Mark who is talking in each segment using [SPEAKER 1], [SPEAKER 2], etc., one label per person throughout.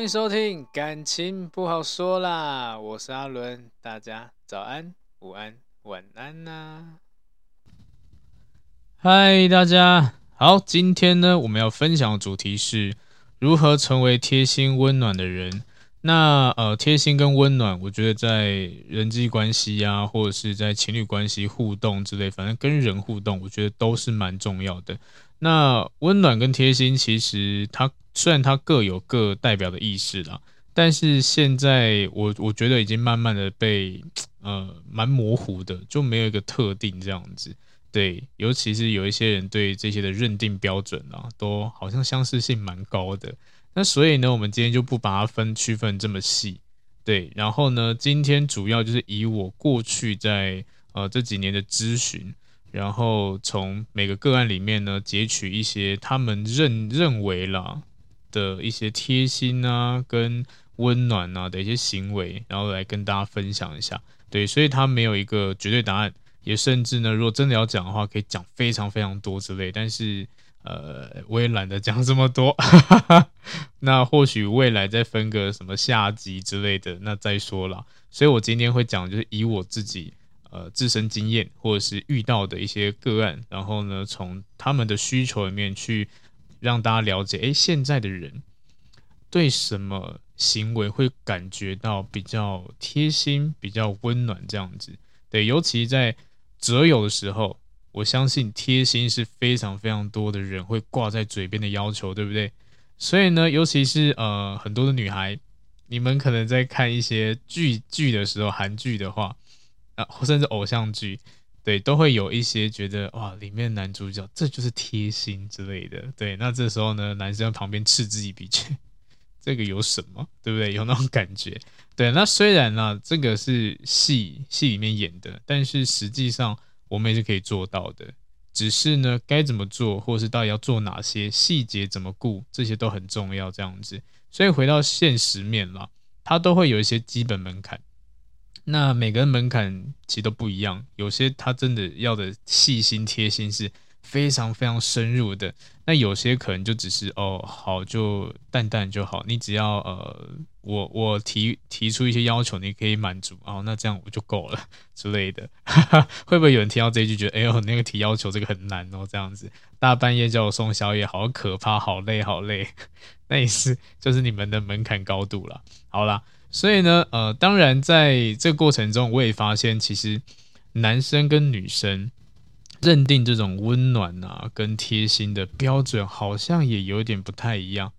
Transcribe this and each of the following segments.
[SPEAKER 1] 欢迎收听，感情不好说啦，我是阿伦，大家早安、午安、晚安呐、嗨，大家好，今天呢，我们要分享的主题是如何成为贴心温暖的人。那呃，贴心跟温暖，我觉得在人际关系呀、啊，或者是在情侣关系互动之类，反正跟人互动，我觉得都是蛮重要的。那温暖跟贴心，其实它。虽然它各有各代表的意思啦，但是现在我我觉得已经慢慢的被呃蛮模糊的，就没有一个特定这样子。对，尤其是有一些人对这些的认定标准啊，都好像相似性蛮高的。那所以呢，我们今天就不把它分区分这么细。对，然后呢，今天主要就是以我过去在呃这几年的咨询，然后从每个个案里面呢截取一些他们认认为啦。的一些贴心啊，跟温暖啊的一些行为，然后来跟大家分享一下。对，所以他没有一个绝对答案，也甚至呢，如果真的要讲的话，可以讲非常非常多之类。但是，呃，我也懒得讲这么多。那或许未来再分个什么下集之类的，那再说啦。所以我今天会讲，就是以我自己呃自身经验，或者是遇到的一些个案，然后呢，从他们的需求里面去。让大家了解，诶，现在的人对什么行为会感觉到比较贴心、比较温暖这样子？对，尤其在择友的时候，我相信贴心是非常非常多的人会挂在嘴边的要求，对不对？所以呢，尤其是呃很多的女孩，你们可能在看一些剧剧的时候，韩剧的话，啊，甚至偶像剧。对，都会有一些觉得哇，里面男主角这就是贴心之类的。对，那这时候呢，男生旁边嗤之以鼻，这个有什么？对不对？有那种感觉。对，那虽然呢，这个是戏戏里面演的，但是实际上我们也是可以做到的。只是呢，该怎么做，或是到底要做哪些细节怎么顾，这些都很重要。这样子，所以回到现实面了，它都会有一些基本门槛。那每个人门槛其实都不一样，有些他真的要的细心贴心是非常非常深入的，那有些可能就只是哦好就淡淡就好，你只要呃我 我提提出一些要求，你可以满足哦，那这样我就够了 之类的，会不会有人听到这一句觉得哎呦那个提要求这个很难哦这样子，大半夜叫我送宵夜好可怕，好累好累，那也是就是你们的门槛高度了，好啦。所以呢，呃，当然在这个过程中，我也发现，其实男生跟女生认定这种温暖啊跟贴心的标准，好像也有点不太一样。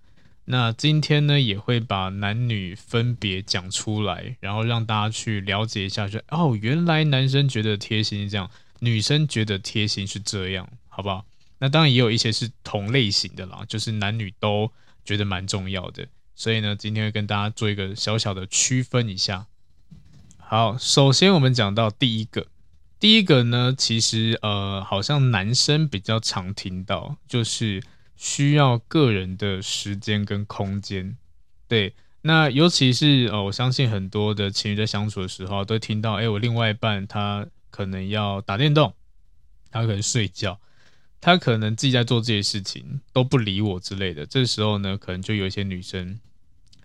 [SPEAKER 1] 那今天呢，也会把男女分别讲出来，然后让大家去了解一下说，说哦，原来男生觉得贴心是这样，女生觉得贴心是这样，好不好？那当然也有一些是同类型的啦，就是男女都觉得蛮重要的。所以呢，今天会跟大家做一个小小的区分一下。好，首先我们讲到第一个，第一个呢，其实呃，好像男生比较常听到，就是需要个人的时间跟空间。对，那尤其是呃，我相信很多的情侣在相处的时候，都听到，哎，我另外一半他可能要打电动，他可能睡觉，他可能自己在做这些事情，都不理我之类的。这时候呢，可能就有一些女生。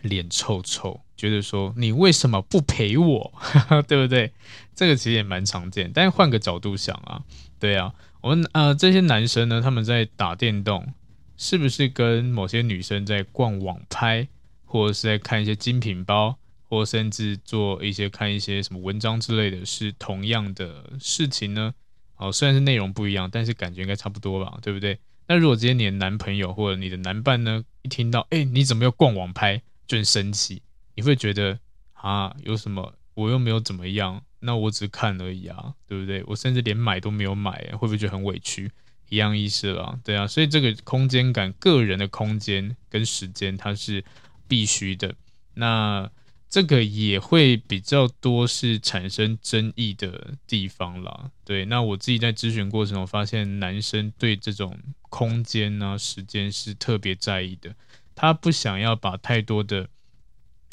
[SPEAKER 1] 脸臭臭，觉得说你为什么不陪我，对不对？这个其实也蛮常见，但是换个角度想啊，对啊，我们呃这些男生呢，他们在打电动，是不是跟某些女生在逛网拍，或者是在看一些精品包，或甚至做一些看一些什么文章之类的，是同样的事情呢？哦，虽然是内容不一样，但是感觉应该差不多吧，对不对？那如果今天你的男朋友或者你的男伴呢，一听到哎你怎么又逛网拍，就很生气，你会觉得啊有什么？我又没有怎么样，那我只看而已啊，对不对？我甚至连买都没有买，会不会觉得很委屈？一样意思啦，对啊，所以这个空间感，个人的空间跟时间，它是必须的。那这个也会比较多是产生争议的地方啦。对，那我自己在咨询过程中发现，男生对这种空间啊、时间是特别在意的。他不想要把太多的，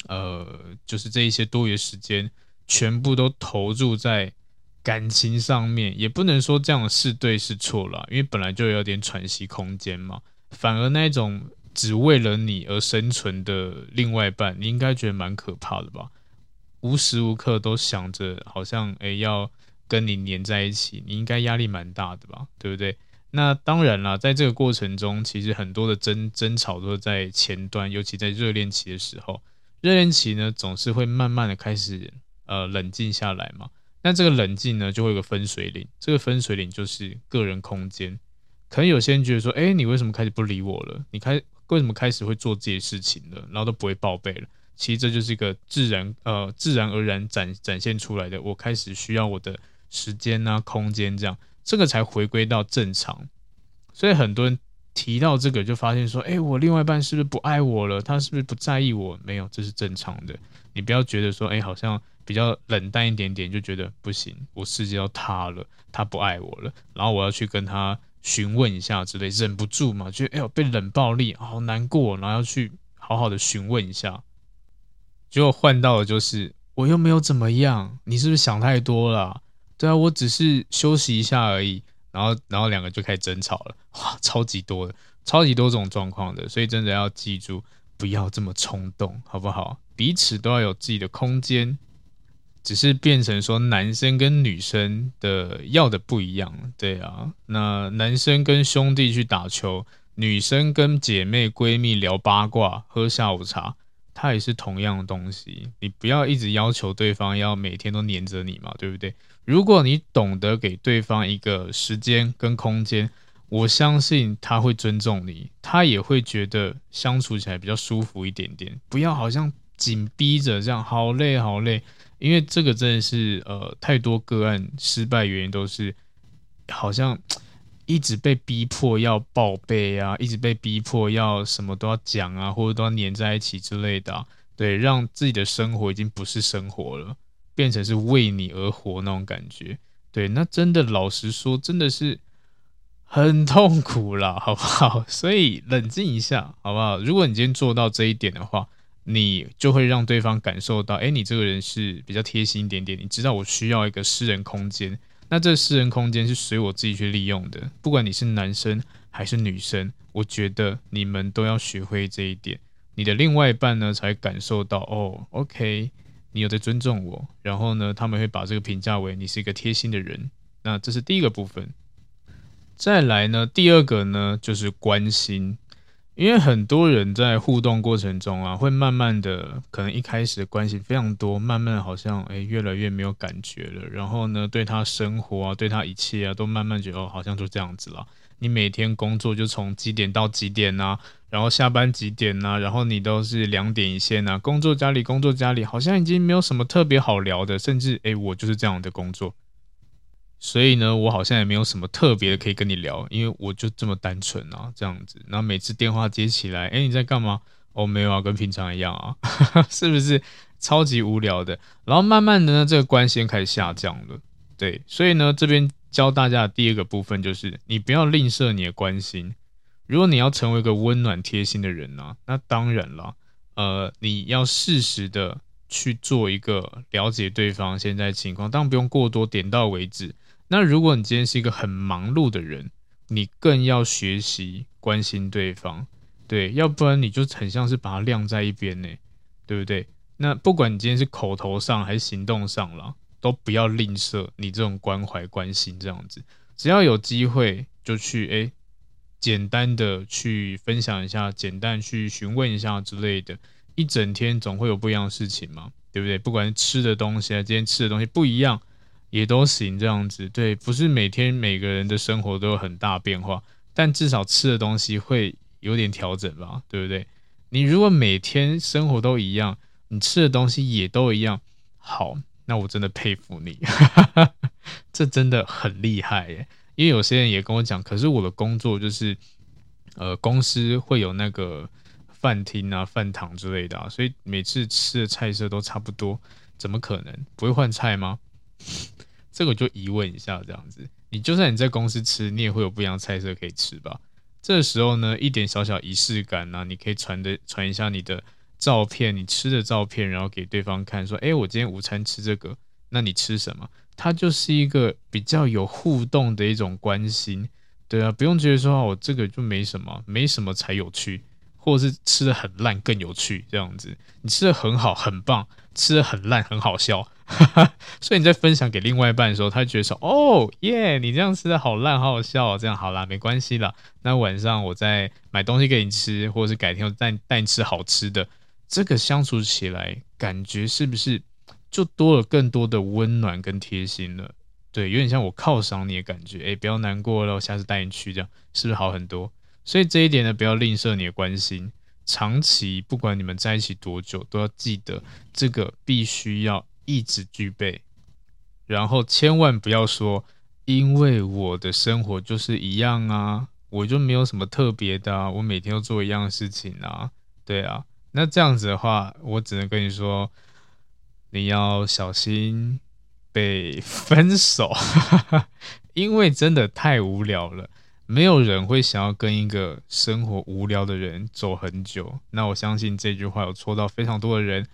[SPEAKER 1] 呃，就是这一些多余时间全部都投入在感情上面，也不能说这样是对是错啦，因为本来就有点喘息空间嘛。反而那种。只为了你而生存的另外一半，你应该觉得蛮可怕的吧？无时无刻都想着好像诶要跟你黏在一起，你应该压力蛮大的吧？对不对？那当然啦，在这个过程中，其实很多的争争吵都在前端，尤其在热恋期的时候，热恋期呢总是会慢慢的开始呃冷静下来嘛。那这个冷静呢就会有个分水岭，这个分水岭就是个人空间。可能有些人觉得说，诶，你为什么开始不理我了？你开为什么开始会做这些事情了？然后都不会报备了。其实这就是一个自然呃自然而然展展现出来的。我开始需要我的时间啊空间这样，这个才回归到正常。所以很多人提到这个，就发现说，哎，我另外一半是不是不爱我了？他是不是不在意我？没有，这是正常的。你不要觉得说，哎，好像比较冷淡一点点，就觉得不行，我世界要塌了，他不爱我了，然后我要去跟他。询问一下之类，忍不住嘛，觉得哎呦被冷暴力，好难过，然后要去好好的询问一下。结果换到的就是我又没有怎么样，你是不是想太多了？对啊，我只是休息一下而已。然后，然后两个就开始争吵了，哇，超级多的，超级多种状况的，所以真的要记住，不要这么冲动，好不好？彼此都要有自己的空间。只是变成说男生跟女生的要的不一样，对啊，那男生跟兄弟去打球，女生跟姐妹闺蜜聊八卦、喝下午茶，它也是同样的东西。你不要一直要求对方要每天都黏着你嘛，对不对？如果你懂得给对方一个时间跟空间，我相信他会尊重你，他也会觉得相处起来比较舒服一点点。不要好像紧逼着这样，好累好累。因为这个真的是呃太多个案失败原因都是好像一直被逼迫要报备啊，一直被逼迫要什么都要讲啊，或者都要黏在一起之类的，对，让自己的生活已经不是生活了，变成是为你而活那种感觉。对，那真的老实说，真的是很痛苦啦，好不好？所以冷静一下，好不好？如果你今天做到这一点的话。你就会让对方感受到，哎，你这个人是比较贴心一点点。你知道我需要一个私人空间，那这私人空间是随我自己去利用的。不管你是男生还是女生，我觉得你们都要学会这一点。你的另外一半呢，才感受到，哦，OK，你有在尊重我。然后呢，他们会把这个评价为你是一个贴心的人。那这是第一个部分。再来呢，第二个呢，就是关心。因为很多人在互动过程中啊，会慢慢的，可能一开始的关系非常多，慢慢好像诶越来越没有感觉了。然后呢，对他生活啊，对他一切啊，都慢慢觉得，好像就这样子了。你每天工作就从几点到几点啊，然后下班几点啊，然后你都是两点一线啊，工作家里工作家里，好像已经没有什么特别好聊的，甚至诶我就是这样的工作。所以呢，我好像也没有什么特别的可以跟你聊，因为我就这么单纯啊，这样子。然后每次电话接起来，哎，你在干嘛？哦，没有啊，跟平常一样啊，是不是超级无聊的？然后慢慢的呢，这个关系开始下降了。对，所以呢，这边教大家的第二个部分就是，你不要吝啬你的关心。如果你要成为一个温暖贴心的人呢、啊，那当然了，呃，你要适时的去做一个了解对方现在情况，当不用过多，点到为止。那如果你今天是一个很忙碌的人，你更要学习关心对方，对，要不然你就很像是把它晾在一边呢，对不对？那不管你今天是口头上还是行动上了，都不要吝啬你这种关怀关心这样子。只要有机会就去哎，简单的去分享一下，简单去询问一下之类的。一整天总会有不一样的事情嘛，对不对？不管是吃的东西啊，今天吃的东西不一样，也都行这样子。对，不是每天每个人的生活都有很大变化，但至少吃的东西会有点调整吧，对不对？你如果每天生活都一样，你吃的东西也都一样，好，那我真的佩服你，这真的很厉害耶。因为有些人也跟我讲，可是我的工作就是，呃，公司会有那个。饭厅啊，饭堂之类的，所以每次吃的菜色都差不多，怎么可能不会换菜吗？这个就疑问一下，这样子，你就算你在公司吃，你也会有不一样菜色可以吃吧？这时候呢，一点小小仪式感呢，你可以传的传一下你的照片，你吃的照片，然后给对方看，说，哎，我今天午餐吃这个，那你吃什么？它就是一个比较有互动的一种关心，对啊，不用觉得说，我这个就没什么，没什么才有趣。或者是吃的很烂更有趣这样子，你吃的很好很棒，吃的很烂很好笑，所以你在分享给另外一半的时候，他觉得说哦耶，你这样吃的好烂好好笑哦，这样好啦，没关系啦。那晚上我再买东西给你吃，或者是改天我带带你吃好吃的，这个相处起来感觉是不是就多了更多的温暖跟贴心了？对，有点像我犒赏你的感觉，哎，不要难过了，我下次带你去，这样是不是好很多？所以这一点呢，不要吝啬你的关心。长期不管你们在一起多久，都要记得这个必须要一直具备。然后千万不要说，因为我的生活就是一样啊，我就没有什么特别的啊，我每天都做一样的事情啊，对啊。那这样子的话，我只能跟你说，你要小心被分手，因为真的太无聊了。没有人会想要跟一个生活无聊的人走很久。那我相信这句话有戳到非常多的人，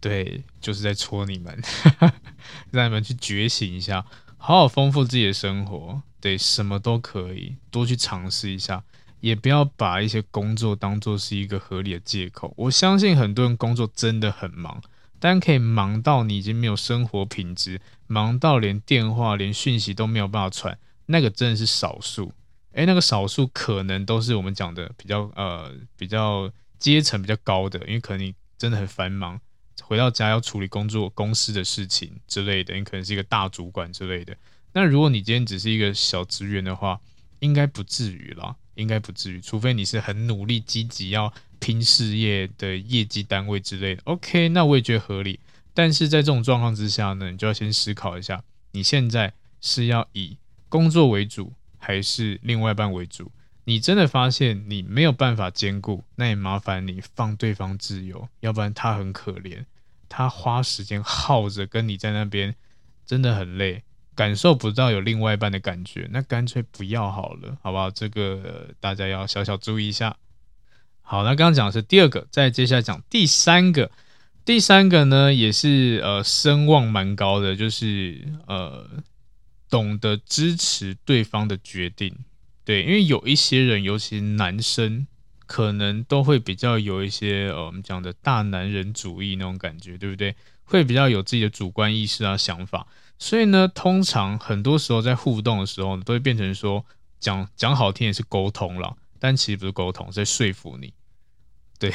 [SPEAKER 1] 对，就是在戳你们，让你们去觉醒一下，好好丰富自己的生活。对，什么都可以，多去尝试一下，也不要把一些工作当做是一个合理的借口。我相信很多人工作真的很忙，但可以忙到你已经没有生活品质，忙到连电话、连讯息都没有办法传，那个真的是少数。诶，那个少数可能都是我们讲的比较呃比较阶层比较高的，因为可能你真的很繁忙，回到家要处理工作公司的事情之类的，你可能是一个大主管之类的。那如果你今天只是一个小职员的话，应该不至于啦，应该不至于，除非你是很努力积极要拼事业的业绩单位之类的。OK，那我也觉得合理。但是在这种状况之下呢，你就要先思考一下，你现在是要以工作为主。还是另外一半为主，你真的发现你没有办法兼顾，那也麻烦你放对方自由，要不然他很可怜，他花时间耗着跟你在那边，真的很累，感受不到有另外一半的感觉，那干脆不要好了，好不好？这个、大家要小小注意一下。好，那刚刚讲的是第二个，再接下来讲第三个，第三个呢也是呃声望蛮高的，就是呃。懂得支持对方的决定，对，因为有一些人，尤其男生，可能都会比较有一些呃，我们讲的大男人主义那种感觉，对不对？会比较有自己的主观意识啊、想法，所以呢，通常很多时候在互动的时候，都会变成说，讲讲好听也是沟通了，但其实不是沟通，在说服你，对。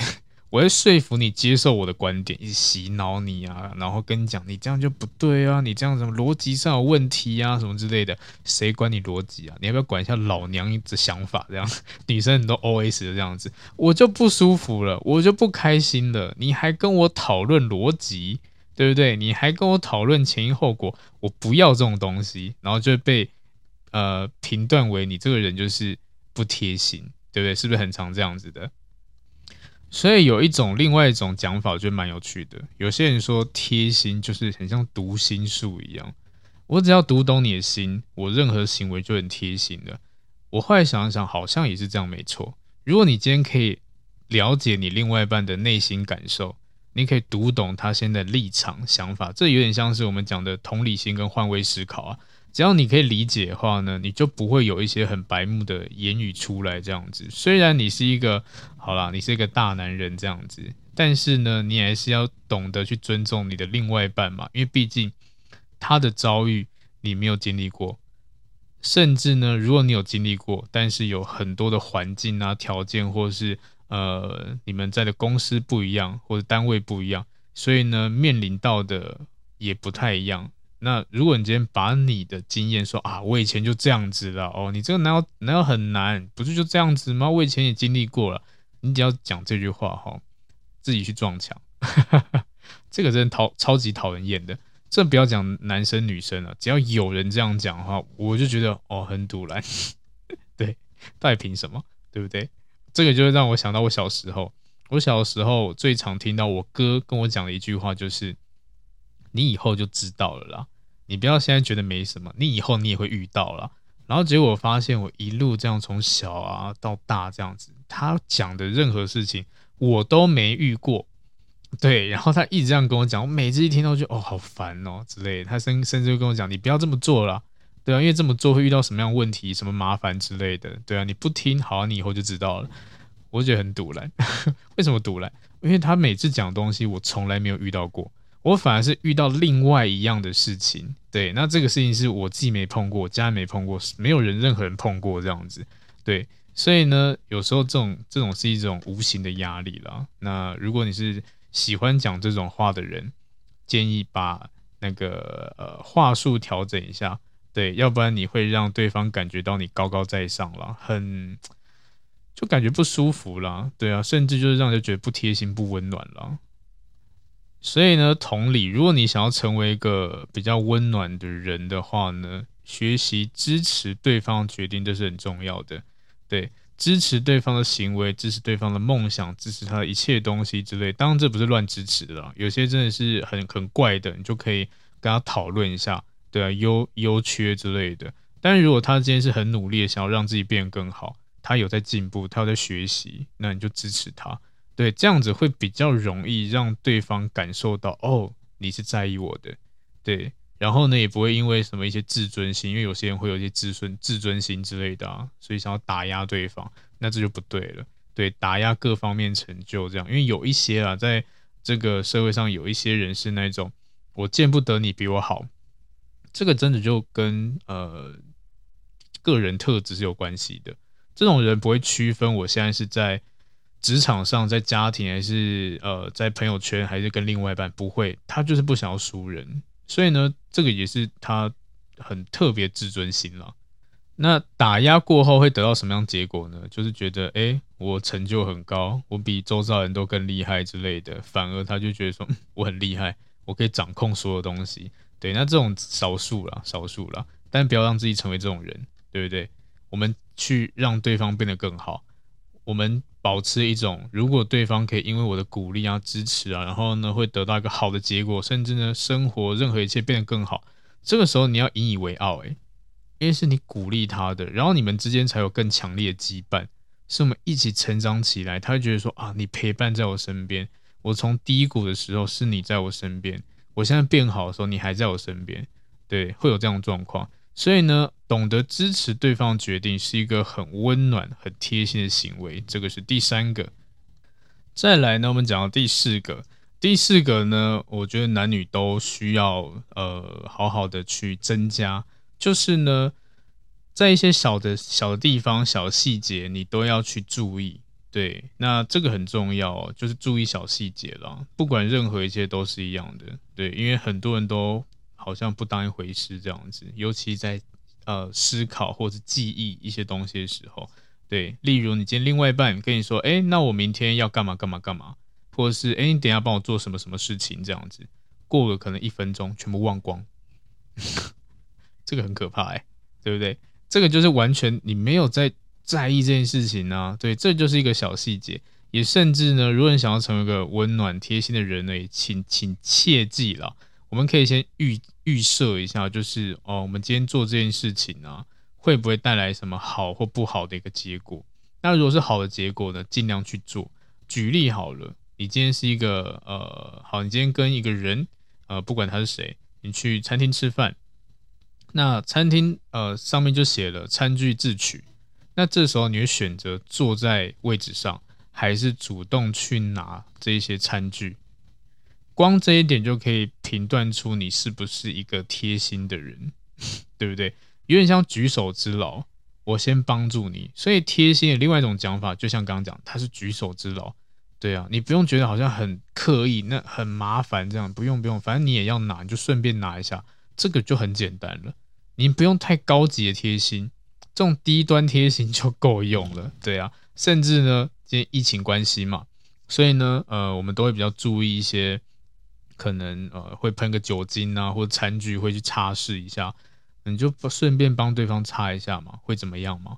[SPEAKER 1] 我会说服你接受我的观点，一直洗脑你啊，然后跟你讲，你这样就不对啊，你这样什么逻辑上有问题啊，什么之类的，谁管你逻辑啊？你要不要管一下老娘的想法？这样 女生很多 OS 的这样子，我就不舒服了，我就不开心了。你还跟我讨论逻辑，对不对？你还跟我讨论前因后果，我不要这种东西，然后就被呃评断为你这个人就是不贴心，对不对？是不是很常这样子的？所以有一种另外一种讲法，我觉得蛮有趣的。有些人说贴心就是很像读心术一样，我只要读懂你的心，我任何行为就很贴心的。我后来想一想，好像也是这样，没错。如果你今天可以了解你另外一半的内心感受，你可以读懂他现在立场、想法，这有点像是我们讲的同理心跟换位思考啊。只要你可以理解的话呢，你就不会有一些很白目的言语出来这样子。虽然你是一个好啦，你是一个大男人这样子，但是呢，你还是要懂得去尊重你的另外一半嘛，因为毕竟他的遭遇你没有经历过，甚至呢，如果你有经历过，但是有很多的环境啊、条件，或是呃，你们在的公司不一样，或者单位不一样，所以呢，面临到的也不太一样。那如果你今天把你的经验说啊，我以前就这样子了哦，你这个难道难道很难？不是就这样子吗？我以前也经历过了。你只要讲这句话哈，自己去撞墙，这个真的讨超级讨人厌的。这不要讲男生女生了，只要有人这样讲话，我就觉得哦，很赌烂。对，到底凭什么？对不对？这个就会让我想到我小时候，我小时候最常听到我哥跟我讲的一句话就是。你以后就知道了啦，你不要现在觉得没什么，你以后你也会遇到啦。然后结果发现，我一路这样从小啊到大这样子，他讲的任何事情我都没遇过，对。然后他一直这样跟我讲，我每次一听到就哦好烦哦之类。他甚甚至会跟我讲，你不要这么做啦，对啊，因为这么做会遇到什么样问题、什么麻烦之类的，对啊。你不听，好，你以后就知道了。我觉得很赌烂，为什么赌烂？因为他每次讲东西，我从来没有遇到过。我反而是遇到另外一样的事情，对，那这个事情是我自己没碰过，家人没碰过，没有人任何人碰过这样子，对，所以呢，有时候这种这种是一种无形的压力啦。那如果你是喜欢讲这种话的人，建议把那个呃话术调整一下，对，要不然你会让对方感觉到你高高在上了，很就感觉不舒服啦，对啊，甚至就是让人觉得不贴心、不温暖了。所以呢，同理，如果你想要成为一个比较温暖的人的话呢，学习支持对方决定，这是很重要的。对，支持对方的行为，支持对方的梦想，支持他的一切东西之类。当然，这不是乱支持的啦，有些真的是很很怪的，你就可以跟他讨论一下，对啊，优优缺之类的。但是如果他今天是很努力的，想要让自己变更好，他有在进步，他有在学习，那你就支持他。对，这样子会比较容易让对方感受到哦，你是在意我的，对，然后呢，也不会因为什么一些自尊心，因为有些人会有一些自尊自尊心之类的啊，所以想要打压对方，那这就不对了，对，打压各方面成就这样，因为有一些啊，在这个社会上有一些人是那种我见不得你比我好，这个真的就跟呃个人特质是有关系的，这种人不会区分我现在是在。职场上，在家庭还是呃，在朋友圈还是跟另外一半不会，他就是不想要输人，所以呢，这个也是他很特别自尊心了。那打压过后会得到什么样结果呢？就是觉得，哎，我成就很高，我比周遭人都更厉害之类的，反而他就觉得说，我很厉害，我可以掌控所有东西。对，那这种少数啦，少数啦，但不要让自己成为这种人，对不对？我们去让对方变得更好，我们。保持一种，如果对方可以因为我的鼓励啊、支持啊，然后呢会得到一个好的结果，甚至呢生活任何一切变得更好，这个时候你要引以为傲，诶，因为是你鼓励他的，然后你们之间才有更强烈的羁绊，是我们一起成长起来，他会觉得说啊，你陪伴在我身边，我从低谷的时候是你在我身边，我现在变好的时候你还在我身边，对，会有这样的状况。所以呢，懂得支持对方决定是一个很温暖、很贴心的行为。这个是第三个。再来呢，我们讲到第四个。第四个呢，我觉得男女都需要呃好好的去增加，就是呢，在一些小的小的地方、小细节，你都要去注意。对，那这个很重要，就是注意小细节了。不管任何一切都是一样的。对，因为很多人都。好像不当一回事这样子，尤其在呃思考或者记忆一些东西的时候，对，例如你今天另外一半跟你说，哎，那我明天要干嘛干嘛干嘛，或者是哎，你等下帮我做什么什么事情？这样子，过了可能一分钟全部忘光，这个很可怕哎，对不对？这个就是完全你没有在在意这件事情呢、啊，对，这就是一个小细节，也甚至呢，如果你想要成为一个温暖贴心的人呢，也请请切记了。我们可以先预预设一下，就是哦，我们今天做这件事情呢，会不会带来什么好或不好的一个结果？那如果是好的结果呢，尽量去做。举例好了，你今天是一个呃，好，你今天跟一个人呃，不管他是谁，你去餐厅吃饭，那餐厅呃上面就写了餐具自取，那这时候你会选择坐在位置上，还是主动去拿这些餐具？光这一点就可以评断出你是不是一个贴心的人，对不对？有点像举手之劳，我先帮助你，所以贴心的另外一种讲法，就像刚刚讲，它是举手之劳。对啊，你不用觉得好像很刻意，那很麻烦这样，不用不用，反正你也要拿，你就顺便拿一下，这个就很简单了。你不用太高级的贴心，这种低端贴心就够用了。对啊，甚至呢，今天疫情关系嘛，所以呢，呃，我们都会比较注意一些，可能呃会喷个酒精啊，或者餐具会去擦拭一下，你就顺便帮对方擦一下嘛，会怎么样嘛？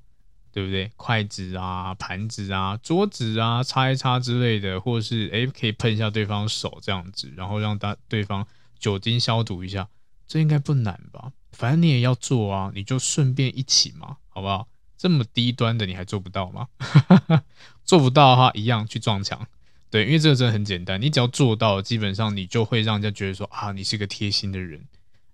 [SPEAKER 1] 对不对？筷子啊、盘子啊、桌子啊，擦一擦之类的，或者是诶可以喷一下对方手这样子，然后让他对方酒精消毒一下，这应该不难吧？反正你也要做啊，你就顺便一起嘛，好不好？这么低端的你还做不到吗？做不到的话，一样去撞墙。对，因为这个真的很简单，你只要做到，基本上你就会让人家觉得说啊，你是个贴心的人。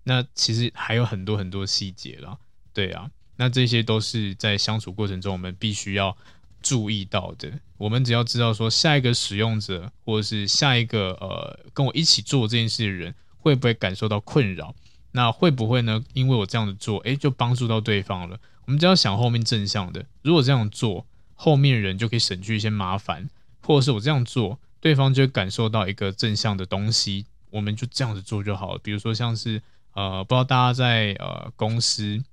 [SPEAKER 1] 那其实还有很多很多细节啦，对啊。那这些都是在相处过程中我们必须要注意到的。我们只要知道说下一个使用者或者是下一个呃跟我一起做这件事的人会不会感受到困扰？那会不会呢？因为我这样子做，诶，就帮助到对方了。我们只要想后面正向的，如果这样做，后面人就可以省去一些麻烦，或者是我这样做，对方就会感受到一个正向的东西。我们就这样子做就好了。比如说像是呃，不知道大家在呃公司。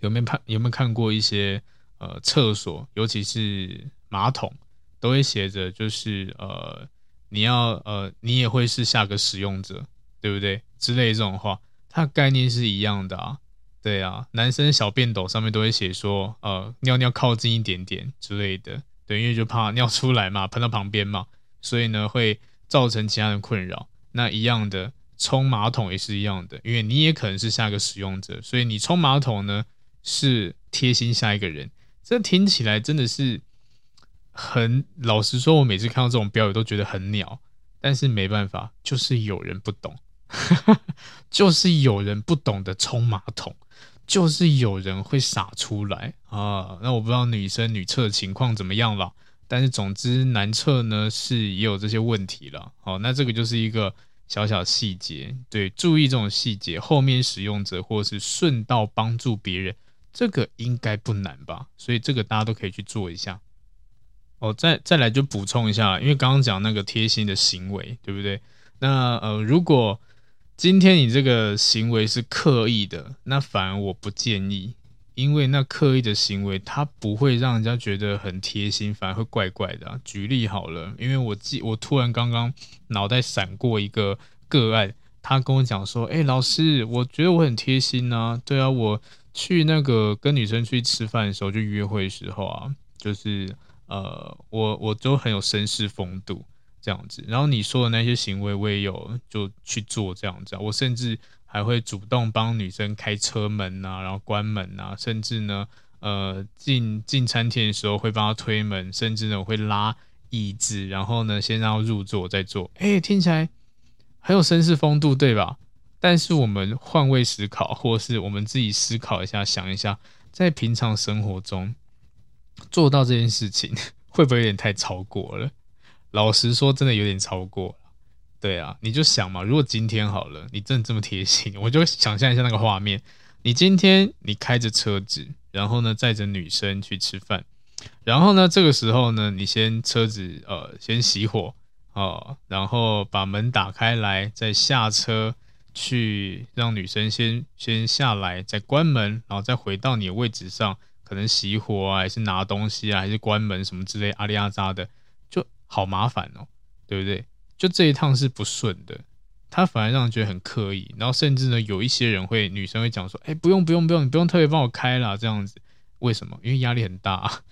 [SPEAKER 1] 有没有看有没有看过一些呃厕所，尤其是马桶，都会写着就是呃你要呃你也会是下个使用者，对不对？之类这种话，它概念是一样的啊。对啊，男生小便斗上面都会写说呃尿尿靠近一点点之类的，因为就怕尿出来嘛，喷到旁边嘛，所以呢会造成其他人困扰。那一样的冲马桶也是一样的，因为你也可能是下一个使用者，所以你冲马桶呢。是贴心下一个人，这听起来真的是很老实说，我每次看到这种标语都觉得很鸟，但是没办法，就是有人不懂，就是有人不懂得冲马桶，就是有人会洒出来啊。那我不知道女生女厕的情况怎么样了，但是总之男厕呢是也有这些问题了。好，那这个就是一个小小细节，对，注意这种细节，后面使用者或是顺道帮助别人。这个应该不难吧，所以这个大家都可以去做一下。哦，再再来就补充一下，因为刚刚讲那个贴心的行为，对不对？那呃，如果今天你这个行为是刻意的，那反而我不建议，因为那刻意的行为它不会让人家觉得很贴心，反而会怪怪的啊。举例好了，因为我记我突然刚刚脑袋闪过一个个案，他跟我讲说：“哎，老师，我觉得我很贴心呐，对啊，我。”去那个跟女生去吃饭的时候，就约会的时候啊，就是呃，我我都很有绅士风度这样子。然后你说的那些行为，我也有就去做这样子。我甚至还会主动帮女生开车门啊，然后关门啊，甚至呢，呃，进进餐厅的时候会帮她推门，甚至呢我会拉椅子，然后呢先让她入座再坐。哎，听起来很有绅士风度，对吧？但是我们换位思考，或是我们自己思考一下，想一下，在平常生活中做到这件事情，会不会有点太超过了？老实说，真的有点超过了。对啊，你就想嘛，如果今天好了，你真的这么贴心，我就想象一下那个画面：你今天你开着车子，然后呢载着女生去吃饭，然后呢这个时候呢，你先车子呃先熄火哦，然后把门打开来，再下车。去让女生先先下来，再关门，然后再回到你的位置上，可能熄火啊，还是拿东西啊，还是关门什么之类，阿里阿扎的，好麻烦哦，对不对？就这一趟是不顺的，他反而让人觉得很刻意，然后甚至呢，有一些人会，女生会讲说，哎，不用不用不用，你不用特别帮我开啦，这样子，为什么？因为压力很大，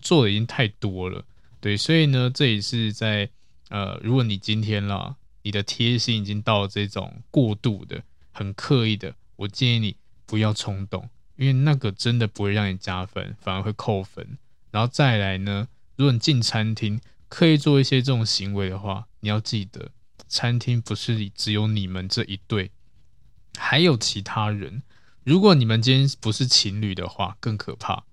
[SPEAKER 1] 做的已经太多了，对，所以呢，这也是在呃，如果你今天啦。你的贴心已经到了这种过度的、很刻意的，我建议你不要冲动，因为那个真的不会让你加分，反而会扣分。然后再来呢，如果你进餐厅刻意做一些这种行为的话，你要记得，餐厅不是只有你们这一对，还有其他人。如果你们今天不是情侣的话，更可怕，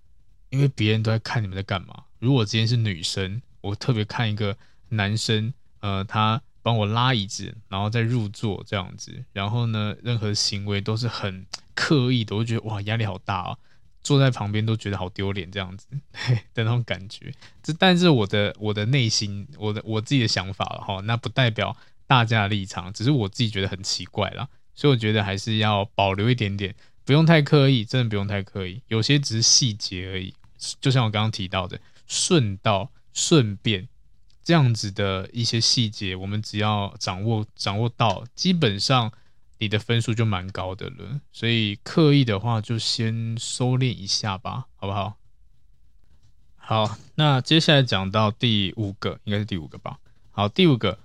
[SPEAKER 1] 因为别人都在看你们在干嘛。如果今天是女生，我特别看一个男生，呃，他帮我拉椅子，然后再入座这样子，然后呢，任何行为都是很刻意的，我就觉得哇，压力好大啊。坐在旁边都觉得好丢脸，这样子嘿 的那种感觉。这但是我的我的内心，我的我自己的想法了哈，那不代表大家的立场，只是我自己觉得很奇怪啦。所以我觉得还是要保留一点点，不用太刻意，真的不用太刻意。有些只是细节而已，就像我刚刚提到的，顺道顺便这样子的一些细节，我们只要掌握掌握到，基本上。你的分数就蛮高的了，所以刻意的话就先收敛一下吧，好不好？好，那接下来讲到第五个，应该是第五个吧。好，第五个，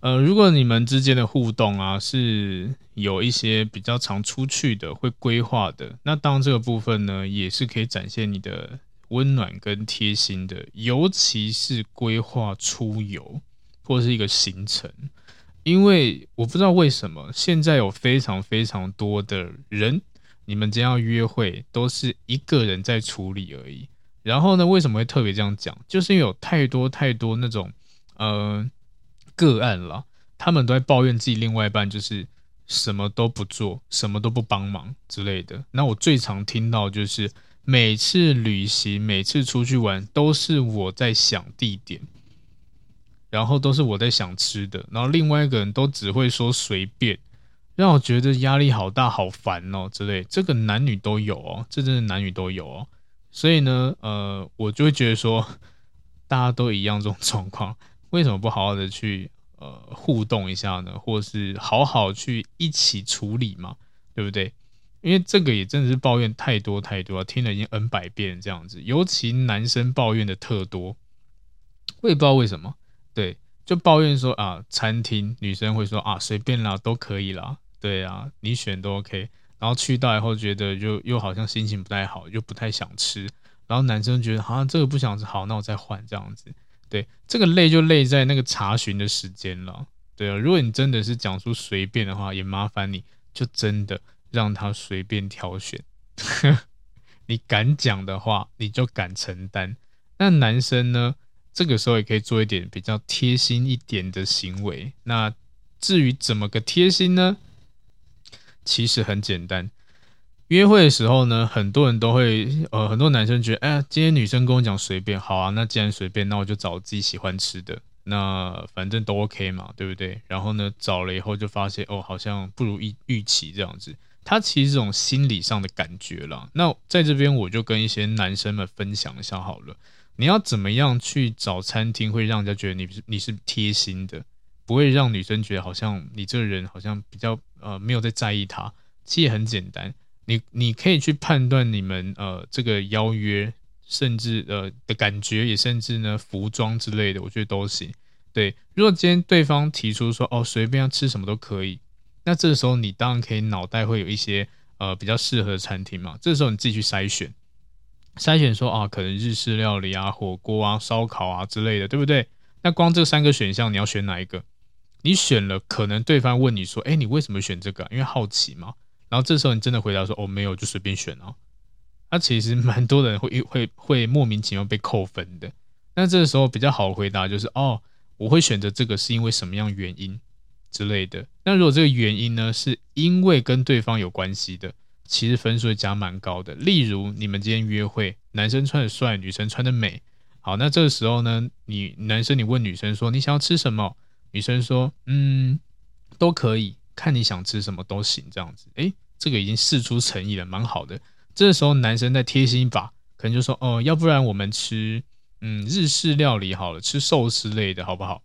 [SPEAKER 1] 呃，如果你们之间的互动啊是有一些比较常出去的，会规划的，那当这个部分呢，也是可以展现你的温暖跟贴心的，尤其是规划出游或是一个行程。因为我不知道为什么现在有非常非常多的人，你们将要约会都是一个人在处理而已。然后呢，为什么会特别这样讲？就是因为有太多太多那种呃个案了，他们都在抱怨自己另外一半就是什么都不做，什么都不帮忙之类的。那我最常听到就是每次旅行，每次出去玩都是我在想地点。然后都是我在想吃的，然后另外一个人都只会说随便，让我觉得压力好大、好烦哦之类。这个男女都有哦，这真的男女都有哦。所以呢，呃，我就会觉得说，大家都一样这种状况，为什么不好好的去呃互动一下呢？或是好好去一起处理嘛，对不对？因为这个也真的是抱怨太多太多，听了已经 N 百遍这样子，尤其男生抱怨的特多，我也不知道为什么。对，就抱怨说啊，餐厅女生会说啊，随便啦，都可以啦，对啊，你选都 OK。然后去到以后觉得就又好像心情不太好，又不太想吃。然后男生觉得好像这个不想吃，好，那我再换这样子。对，这个累就累在那个查询的时间了。对啊，如果你真的是讲出随便的话，也麻烦你就真的让他随便挑选。你敢讲的话，你就敢承担。那男生呢？这个时候也可以做一点比较贴心一点的行为。那至于怎么个贴心呢？其实很简单。约会的时候呢，很多人都会，呃，很多男生觉得，哎呀，今天女生跟我讲随便，好啊，那既然随便，那我就找自己喜欢吃的，那反正都 OK 嘛，对不对？然后呢，找了以后就发现，哦，好像不如预预期这样子。他其实这种心理上的感觉啦。那在这边我就跟一些男生们分享一下好了。你要怎么样去找餐厅，会让人家觉得你是你是贴心的，不会让女生觉得好像你这个人好像比较呃没有在在意她。其实很简单，你你可以去判断你们呃这个邀约，甚至呃的感觉，也甚至呢服装之类的，我觉得都行。对，如果今天对方提出说哦随便要吃什么都可以，那这个时候你当然可以脑袋会有一些呃比较适合的餐厅嘛，这时候你自己去筛选。筛选说啊，可能日式料理啊、火锅啊、烧烤啊之类的，对不对？那光这三个选项，你要选哪一个？你选了，可能对方问你说：“哎，你为什么选这个？”因为好奇嘛。然后这时候你真的回答说：“哦，没有，就随便选哦。”那其实蛮多人会会会莫名其妙被扣分的。那这个时候比较好回答就是：“哦，我会选择这个是因为什么样原因之类的。”那如果这个原因呢，是因为跟对方有关系的。其实分数会加蛮高的。例如，你们今天约会，男生穿的帅，女生穿的美。好，那这个时候呢，你男生你问女生说，你想要吃什么？女生说，嗯，都可以，看你想吃什么都行，这样子。诶，这个已经释出诚意了，蛮好的。这个时候男生再贴心一把，可能就说，哦，要不然我们吃，嗯，日式料理好了，吃寿司类的好不好？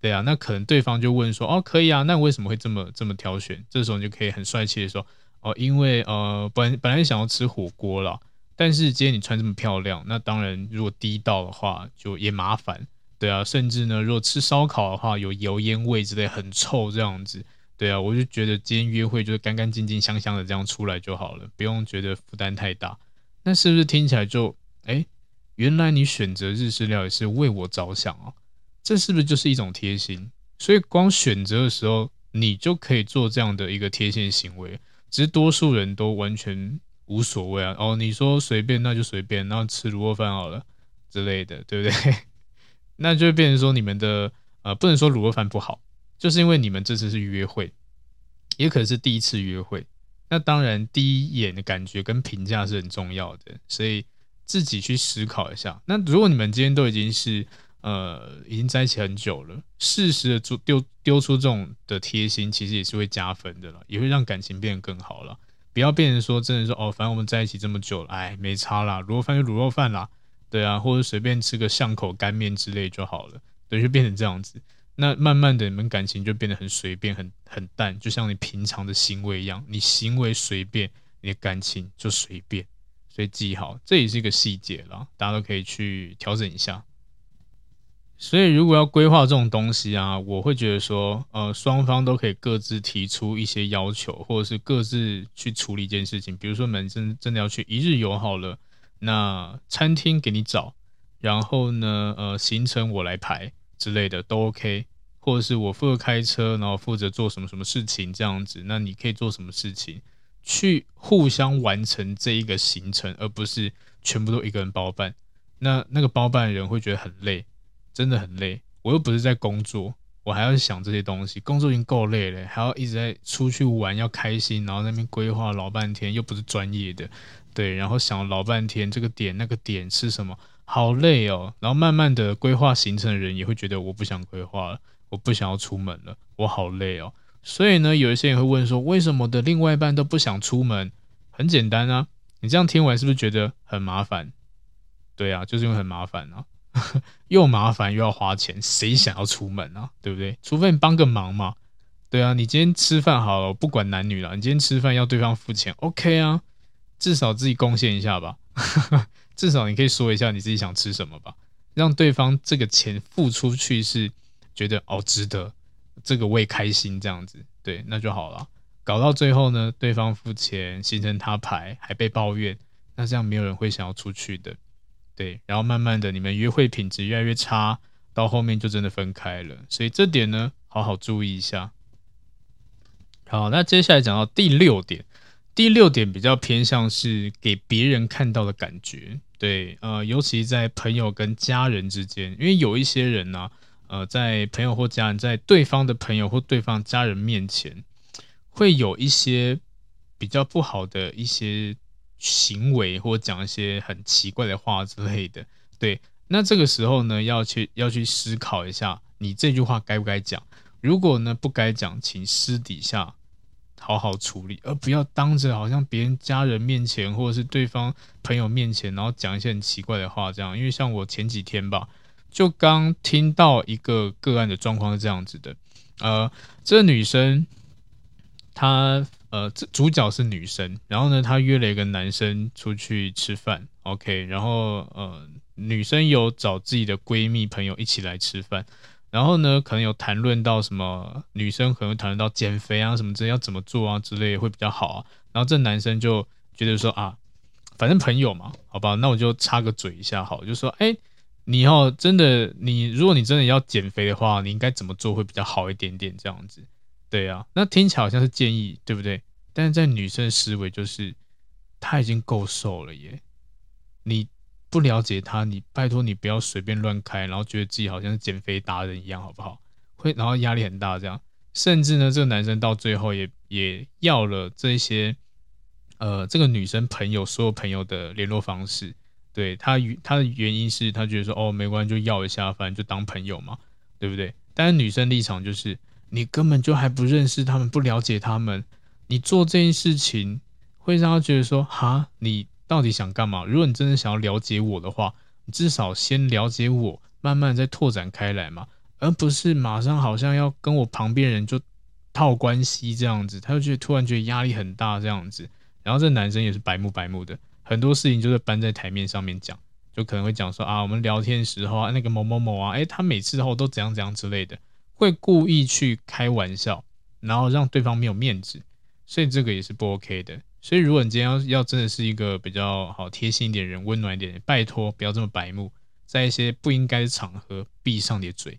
[SPEAKER 1] 对啊，那可能对方就问说，哦，可以啊，那为什么会这么这么挑选？这时候你就可以很帅气的说。哦，因为呃，本本来想要吃火锅啦，但是今天你穿这么漂亮，那当然如果第一道的话就也麻烦，对啊，甚至呢，如果吃烧烤的话，有油烟味之类，很臭这样子，对啊，我就觉得今天约会就是干干净净、香香的这样出来就好了，不用觉得负担太大。那是不是听起来就，哎，原来你选择日式料理是为我着想啊？这是不是就是一种贴心？所以光选择的时候，你就可以做这样的一个贴心行为。只是多数人都完全无所谓啊。哦，你说随便那就随便，然后吃卤肉饭好了之类的，对不对？那就会变成说你们的呃，不能说卤肉饭不好，就是因为你们这次是约会，也可能是第一次约会。那当然，第一眼的感觉跟评价是很重要的，所以自己去思考一下。那如果你们今天都已经是呃已经在一起很久了，适时的丢丢丢出这种的贴心，其实也是会加分的了，也会让感情变得更好了。不要变成说真的说哦，反正我们在一起这么久了，哎，没差啦，卤肉饭就卤肉饭啦，对啊，或者随便吃个巷口干面之类就好了，对，就变成这样子。那慢慢的，你们感情就变得很随便、很很淡，就像你平常的行为一样。你行为随便，你的感情就随便。所以记好，这也是一个细节啦，大家都可以去调整一下。所以如果要规划这种东西啊，我会觉得说，呃，双方都可以各自提出一些要求，或者是各自去处理一件事情。比如说，你们真真的要去一日游好了，那餐厅给你找，然后呢，呃，行程我来排。之类的都 OK，或者是我负责开车，然后负责做什么什么事情这样子，那你可以做什么事情，去互相完成这一个行程，而不是全部都一个人包办。那那个包办的人会觉得很累，真的很累。我又不是在工作，我还要想这些东西，工作已经够累了，还要一直在出去玩，要开心，然后那边规划老半天，又不是专业的，对，然后想了老半天这个点那个点是什么。好累哦，然后慢慢的规划行程的人也会觉得我不想规划了，我不想要出门了，我好累哦。所以呢，有一些人会问说，为什么的另外一半都不想出门？很简单啊，你这样听完是不是觉得很麻烦？对啊，就是因为很麻烦啊，又麻烦又要花钱，谁想要出门啊？对不对？除非你帮个忙嘛。对啊，你今天吃饭好了，不管男女了，你今天吃饭要对方付钱，OK 啊，至少自己贡献一下吧。至少你可以说一下你自己想吃什么吧，让对方这个钱付出去是觉得哦值得，这个我也开心这样子，对，那就好了。搞到最后呢，对方付钱，形成他牌，还被抱怨，那这样没有人会想要出去的，对。然后慢慢的你们约会品质越来越差，到后面就真的分开了。所以这点呢，好好注意一下。好，那接下来讲到第六点。第六点比较偏向是给别人看到的感觉，对，呃，尤其在朋友跟家人之间，因为有一些人呢、呃，在朋友或家人，在对方的朋友或对方家人面前，会有一些比较不好的一些行为，或讲一些很奇怪的话之类的，对，那这个时候呢，要去要去思考一下，你这句话该不该讲？如果呢不该讲，请私底下。好好处理，而不要当着好像别人家人面前或者是对方朋友面前，然后讲一些很奇怪的话。这样，因为像我前几天吧，就刚听到一个个案的状况是这样子的。呃，这女生，她呃，主角是女生，然后呢，她约了一个男生出去吃饭，OK，然后呃，女生有找自己的闺蜜朋友一起来吃饭。然后呢，可能有谈论到什么女生可能谈论到减肥啊什么之类要怎么做啊之类会比较好啊。然后这男生就觉得说啊，反正朋友嘛，好吧，那我就插个嘴一下好，就说哎，你要真的你如果你真的要减肥的话，你应该怎么做会比较好一点点这样子？对啊，那听起来好像是建议，对不对？但是在女生的思维就是，她已经够瘦了耶，你。不了解她，你拜托你不要随便乱开，然后觉得自己好像是减肥达人一样，好不好？会，然后压力很大，这样，甚至呢，这个男生到最后也也要了这些，呃，这个女生朋友所有朋友的联络方式，对他，他的原因是他觉得说，哦，没关系，就要一下，反正就当朋友嘛，对不对？但是女生立场就是，你根本就还不认识他们，不了解他们，你做这件事情会让他觉得说，哈，你。到底想干嘛？如果你真的想要了解我的话，你至少先了解我，慢慢再拓展开来嘛，而不是马上好像要跟我旁边人就套关系这样子，他就觉得突然觉得压力很大这样子。然后这男生也是白目白目的，很多事情就是搬在台面上面讲，就可能会讲说啊，我们聊天时候啊，那个某某某啊，诶，他每次后都怎样怎样之类的，会故意去开玩笑，然后让对方没有面子，所以这个也是不 OK 的。所以，如果你今天要要真的是一个比较好贴心一点人，温暖一点，拜托不要这么白目，在一些不应该的场合闭上你的嘴。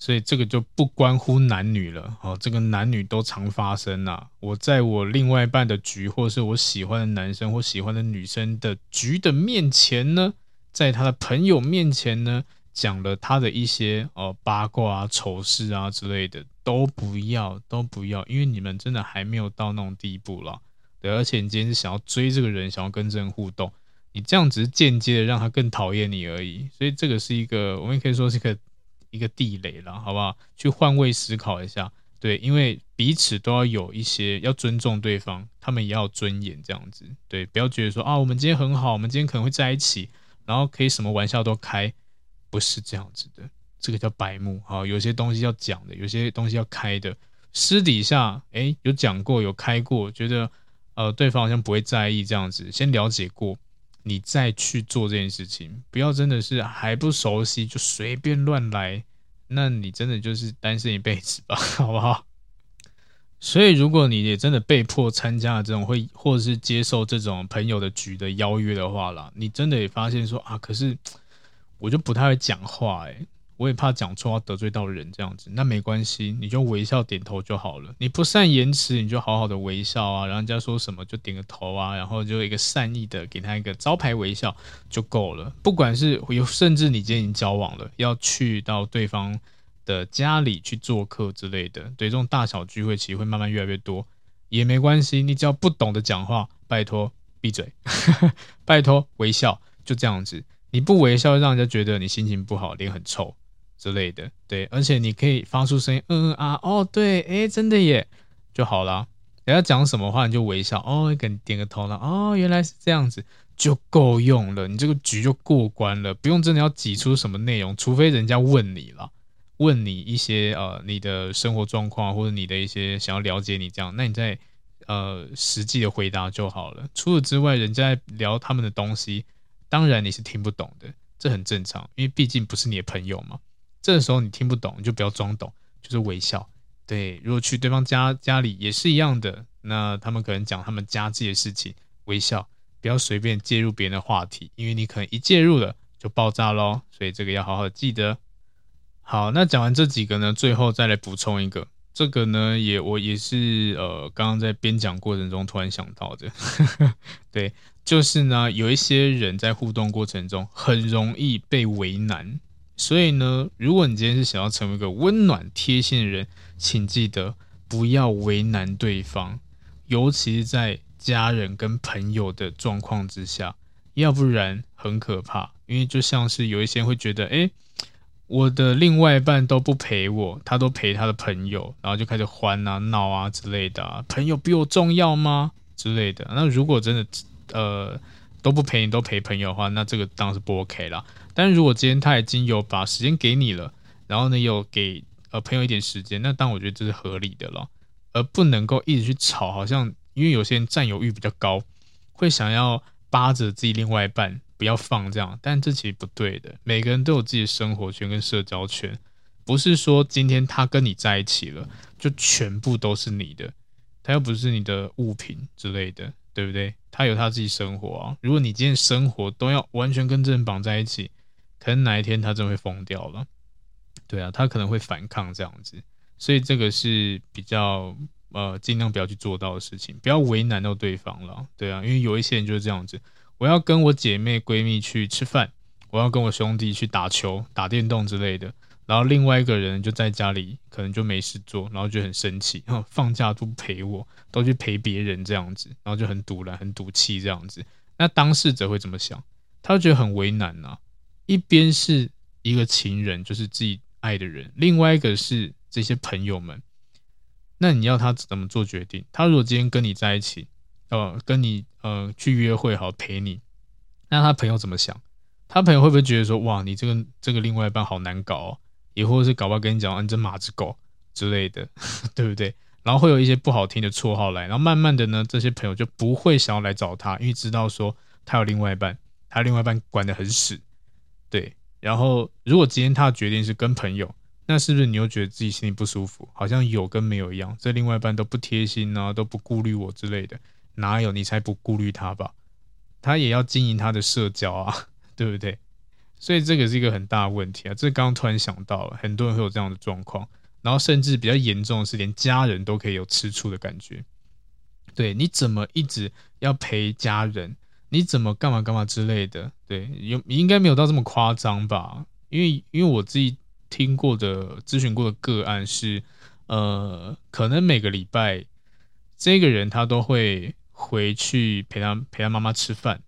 [SPEAKER 1] 所以这个就不关乎男女了哦，这个男女都常发生啊。我在我另外一半的局，或是我喜欢的男生或喜欢的女生的局的面前呢，在他的朋友面前呢，讲了他的一些哦八卦啊、丑事啊之类的，都不要，都不要，因为你们真的还没有到那种地步了。对，而且你今天是想要追这个人，想要跟这人互动，你这样只是间接的让他更讨厌你而已。所以这个是一个，我们也可以说是一个。一个地雷了，好不好？去换位思考一下，对，因为彼此都要有一些要尊重对方，他们也要尊严，这样子，对，不要觉得说啊，我们今天很好，我们今天可能会在一起，然后可以什么玩笑都开，不是这样子的，这个叫白目，好，有些东西要讲的，有些东西要开的，私底下，诶，有讲过，有开过，觉得呃，对方好像不会在意这样子，先了解过。你再去做这件事情，不要真的是还不熟悉就随便乱来，那你真的就是单身一辈子吧，好不好？所以如果你也真的被迫参加了这种会，或者是接受这种朋友的局的邀约的话啦，你真的也发现说啊，可是我就不太会讲话诶、我也怕讲错话得罪到人这样子，那没关系，你就微笑点头就好了。你不善言辞，你就好好的微笑啊，然后人家说什么就点个头啊，然后就一个善意的给他一个招牌微笑就够了。不管是有，甚至你今天已经交往了，要去到对方的家里去做客之类的，对这种大小聚会其实会慢慢越来越多，也没关系。你只要不懂得讲话，拜托闭嘴，拜托微笑，就这样子。你不微笑，让人家觉得你心情不好，脸很臭。之类的，对，而且你可以发出声音，嗯嗯啊，哦，对，诶，真的耶，就好了。人家讲什么话，你就微笑，哦，给你点个头了，哦，原来是这样子，就够用了，你这个局就过关了，不用真的要挤出什么内容，除非人家问你了，问你一些呃你的生活状况或者你的一些想要了解你这样，那你再呃实际的回答就好了。除此之外，人家聊他们的东西，当然你是听不懂的，这很正常，因为毕竟不是你的朋友嘛。这个时候你听不懂，你就不要装懂，就是微笑。对，如果去对方家家里也是一样的，那他们可能讲他们家自己的事情，微笑，不要随便介入别人的话题，因为你可能一介入了就爆炸喽。所以这个要好好记得。好，那讲完这几个呢，最后再来补充一个，这个呢也我也是呃刚刚在编讲过程中突然想到的，对，就是呢有一些人在互动过程中很容易被为难。所以呢，如果你今天是想要成为一个温暖贴心的人，请记得不要为难对方，尤其是在家人跟朋友的状况之下，要不然很可怕。因为就像是有一些人会觉得，诶，我的另外一半都不陪我，他都陪他的朋友，然后就开始欢啊、闹啊之类的啊，朋友比我重要吗？之类的。那如果真的，呃。都不陪你，都陪朋友的话，那这个当然是不 OK 啦。但是如果今天他已经有把时间给你了，然后呢有给呃朋友一点时间，那当然我觉得这是合理的了，而不能够一直去吵，好像因为有些人占有欲比较高，会想要扒着自己另外一半不要放这样，但这其实不对的。每个人都有自己的生活圈跟社交圈，不是说今天他跟你在一起了就全部都是你的，他又不是你的物品之类的。对不对？他有他自己生活啊。如果你今天生活都要完全跟这人绑在一起，可能哪一天他真会疯掉了。对啊，他可能会反抗这样子。所以这个是比较呃尽量不要去做到的事情，不要为难到对方了。对啊，因为有一些人就是这样子。我要跟我姐妹闺蜜去吃饭，我要跟我兄弟去打球、打电动之类的。然后另外一个人就在家里，可能就没事做，然后就很生气，放假都不陪我，都去陪别人这样子，然后就很赌烂、很赌气这样子。那当事者会怎么想？他会觉得很为难呐、一边是一个情人，就是自己爱的人；另外一个是这些朋友们。那你要他怎么做决定？他如果今天跟你在一起，呃，跟你呃去约会，好陪你，那他朋友怎么想？他朋友会不会觉得说，哇，你这个这个另外一半好难搞哦？也或是搞不好跟你讲，你这马子狗之类的，对不对？然后会有一些不好听的绰号来，然后慢慢的呢，这些朋友就不会想要来找他，因为知道说他有另外一半，他另外一半管得很死，对。然后如果今天他的决定是跟朋友，那是不是你又觉得自己心里不舒服？好像有跟没有一样，这另外一半都不贴心啊，都不顾虑我之类的，哪有？你才不顾虑他吧？他也要经营他的社交啊，对不对？所以这个是一个很大的问题啊！这刚刚突然想到了，很多人会有这样的状况，然后甚至比较严重的是，连家人都可以有吃醋的感觉。对，你怎么一直要陪家人？你怎么干嘛干嘛之类的？对，有应该没有到这么夸张吧？因为因为我自己听过的、咨询过的个案是，呃，可能每个礼拜这个人他都会回去陪他陪他妈妈吃饭。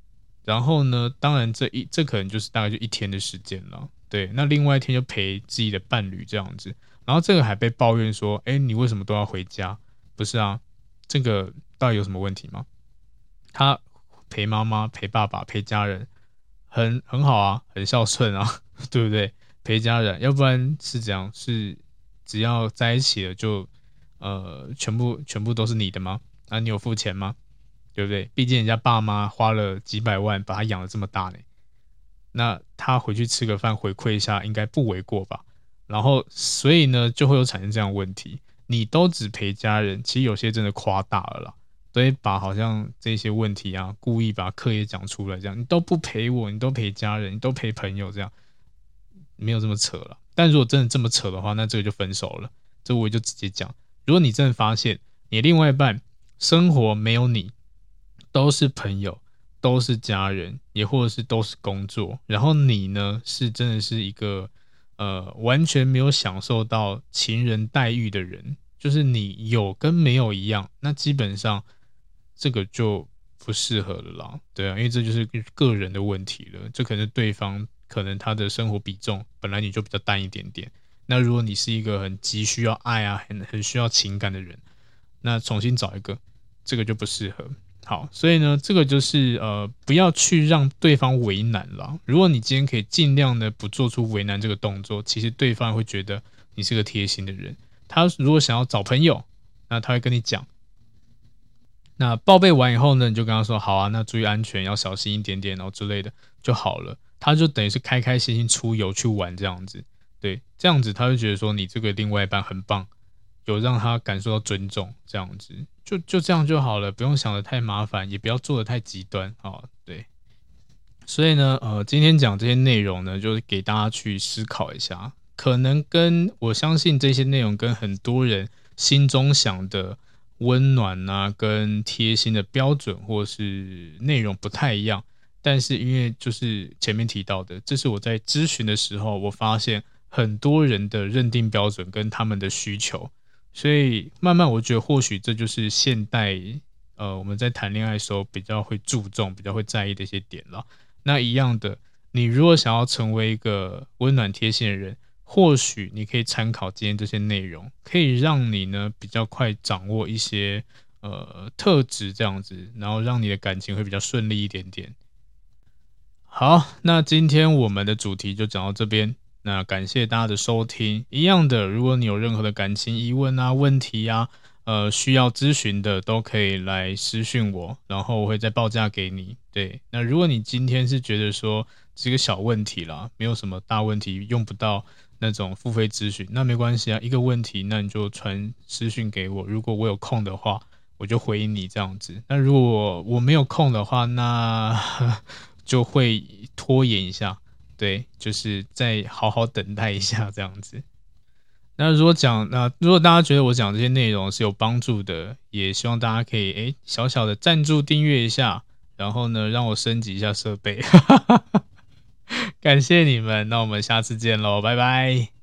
[SPEAKER 1] 然后呢，当然这一这可能就是大概就一天的时间了，对。那另外一天就陪自己的伴侣这样子，然后这个还被抱怨说，哎，你为什么都要回家？不是啊，这个到底有什么问题吗？他陪妈妈、陪爸爸、陪家人，很很好啊，很孝顺啊，对不对？陪家人，要不然是这样，是只要在一起了就呃全部全部都是你的吗？啊，你有付钱吗？对不对？毕竟人家爸妈花了几百万把他养了这么大呢，那他回去吃个饭回馈一下，应该不为过吧？然后，所以呢，就会有产生这样问题。你都只陪家人，其实有些真的夸大了啦，所以把好像这些问题啊，故意把课业讲出来，这样你都不陪我，你都陪家人，你都陪朋友，这样没有这么扯了。但如果真的这么扯的话，那这个就分手了。这我就直接讲，如果你真的发现你另外一半生活没有你。都是朋友，都是家人，也或者是都是工作。然后你呢，是真的是一个呃完全没有享受到情人待遇的人，就是你有跟没有一样。那基本上这个就不适合了啦，对啊，因为这就是个人的问题了。这可能对方可能他的生活比重本来你就比较淡一点点。那如果你是一个很急需要爱啊，很很需要情感的人，那重新找一个，这个就不适合。好，所以呢，这个就是呃，不要去让对方为难了。如果你今天可以尽量的不做出为难这个动作，其实对方会觉得你是个贴心的人。他如果想要找朋友，那他会跟你讲。那报备完以后呢，你就跟他说好啊，那注意安全，要小心一点点，然后之类的就好了。他就等于是开开心心出游去玩这样子，对，这样子他会觉得说你这个另外一半很棒。有让他感受到尊重，这样子就就这样就好了，不用想得太麻烦，也不要做得太极端啊。对，所以呢，呃，今天讲这些内容呢，就是给大家去思考一下，可能跟我相信这些内容跟很多人心中想的温暖啊，跟贴心的标准或是内容不太一样，但是因为就是前面提到的，这是我在咨询的时候，我发现很多人的认定标准跟他们的需求。所以慢慢，我觉得或许这就是现代，呃，我们在谈恋爱的时候比较会注重、比较会在意的一些点了。那一样的，你如果想要成为一个温暖贴心的人，或许你可以参考今天这些内容，可以让你呢比较快掌握一些呃特质，这样子，然后让你的感情会比较顺利一点点。好，那今天我们的主题就讲到这边。那感谢大家的收听。一样的，如果你有任何的感情疑问啊、问题啊，呃，需要咨询的，都可以来私讯我，然后我会再报价给你。对，那如果你今天是觉得说这个小问题啦，没有什么大问题，用不到那种付费咨询，那没关系啊，一个问题，那你就传私讯给我，如果我有空的话，我就回应你这样子。那如果我没有空的话，那 就会拖延一下。对，就是再好好等待一下这样子。那如果讲，那如果大家觉得我讲这些内容是有帮助的，也希望大家可以诶小小的赞助订阅一下，然后呢让我升级一下设备。感谢你们，那我们下次见喽，拜拜。